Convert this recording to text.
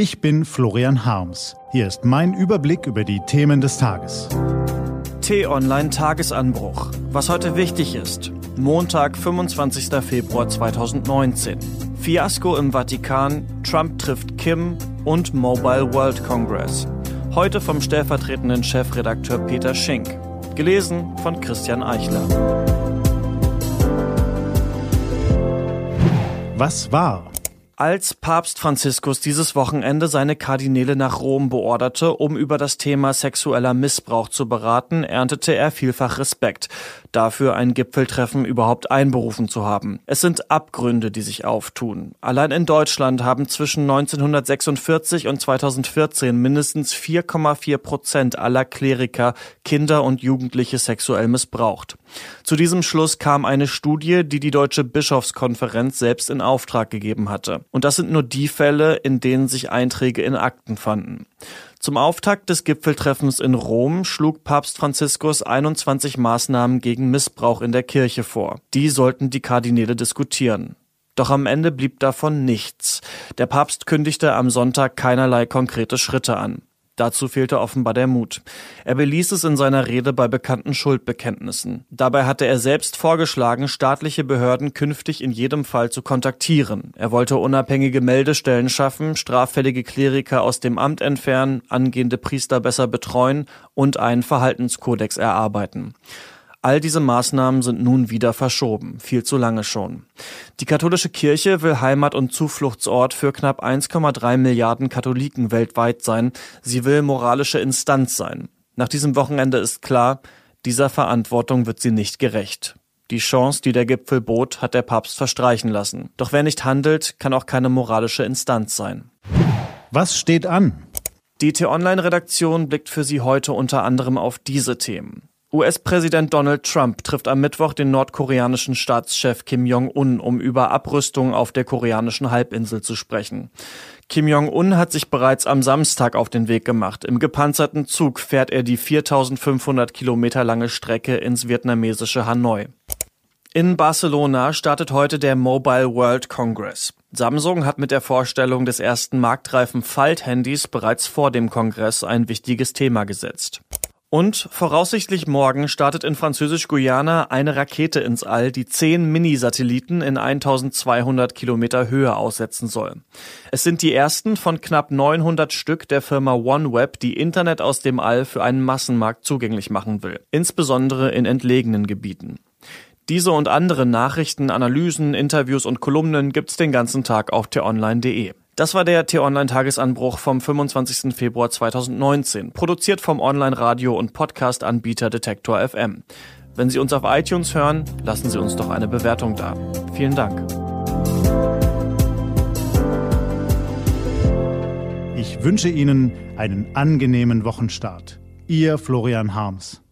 Ich bin Florian Harms. Hier ist mein Überblick über die Themen des Tages. T-Online Tagesanbruch. Was heute wichtig ist. Montag, 25. Februar 2019. Fiasko im Vatikan, Trump trifft Kim und Mobile World Congress. Heute vom stellvertretenden Chefredakteur Peter Schink. Gelesen von Christian Eichler. Was war? Als Papst Franziskus dieses Wochenende seine Kardinäle nach Rom beorderte, um über das Thema sexueller Missbrauch zu beraten, erntete er vielfach Respekt dafür, ein Gipfeltreffen überhaupt einberufen zu haben. Es sind Abgründe, die sich auftun. Allein in Deutschland haben zwischen 1946 und 2014 mindestens 4,4 Prozent aller Kleriker Kinder und Jugendliche sexuell missbraucht. Zu diesem Schluss kam eine Studie, die die Deutsche Bischofskonferenz selbst in Auftrag gegeben hatte. Und das sind nur die Fälle, in denen sich Einträge in Akten fanden. Zum Auftakt des Gipfeltreffens in Rom schlug Papst Franziskus 21 Maßnahmen gegen Missbrauch in der Kirche vor. Die sollten die Kardinäle diskutieren. Doch am Ende blieb davon nichts. Der Papst kündigte am Sonntag keinerlei konkrete Schritte an. Dazu fehlte offenbar der Mut. Er beließ es in seiner Rede bei bekannten Schuldbekenntnissen. Dabei hatte er selbst vorgeschlagen, staatliche Behörden künftig in jedem Fall zu kontaktieren. Er wollte unabhängige Meldestellen schaffen, straffällige Kleriker aus dem Amt entfernen, angehende Priester besser betreuen und einen Verhaltenskodex erarbeiten. All diese Maßnahmen sind nun wieder verschoben, viel zu lange schon. Die katholische Kirche will Heimat- und Zufluchtsort für knapp 1,3 Milliarden Katholiken weltweit sein. Sie will moralische Instanz sein. Nach diesem Wochenende ist klar, dieser Verantwortung wird sie nicht gerecht. Die Chance, die der Gipfel bot, hat der Papst verstreichen lassen. Doch wer nicht handelt, kann auch keine moralische Instanz sein. Was steht an? Die T-Online-Redaktion blickt für Sie heute unter anderem auf diese Themen. US-Präsident Donald Trump trifft am Mittwoch den nordkoreanischen Staatschef Kim Jong-un, um über Abrüstung auf der koreanischen Halbinsel zu sprechen. Kim Jong-un hat sich bereits am Samstag auf den Weg gemacht. Im gepanzerten Zug fährt er die 4500 Kilometer lange Strecke ins vietnamesische Hanoi. In Barcelona startet heute der Mobile World Congress. Samsung hat mit der Vorstellung des ersten marktreifen Falthandys bereits vor dem Kongress ein wichtiges Thema gesetzt. Und voraussichtlich morgen startet in Französisch-Guyana eine Rakete ins All, die zehn Mini-Satelliten in 1200 Kilometer Höhe aussetzen soll. Es sind die ersten von knapp 900 Stück der Firma OneWeb, die Internet aus dem All für einen Massenmarkt zugänglich machen will, insbesondere in entlegenen Gebieten. Diese und andere Nachrichten, Analysen, Interviews und Kolumnen gibt's den ganzen Tag auf t-online.de. Das war der T-Online-Tagesanbruch vom 25. Februar 2019, produziert vom Online-Radio- und Podcast-Anbieter Detektor FM. Wenn Sie uns auf iTunes hören, lassen Sie uns doch eine Bewertung da. Vielen Dank. Ich wünsche Ihnen einen angenehmen Wochenstart. Ihr Florian Harms.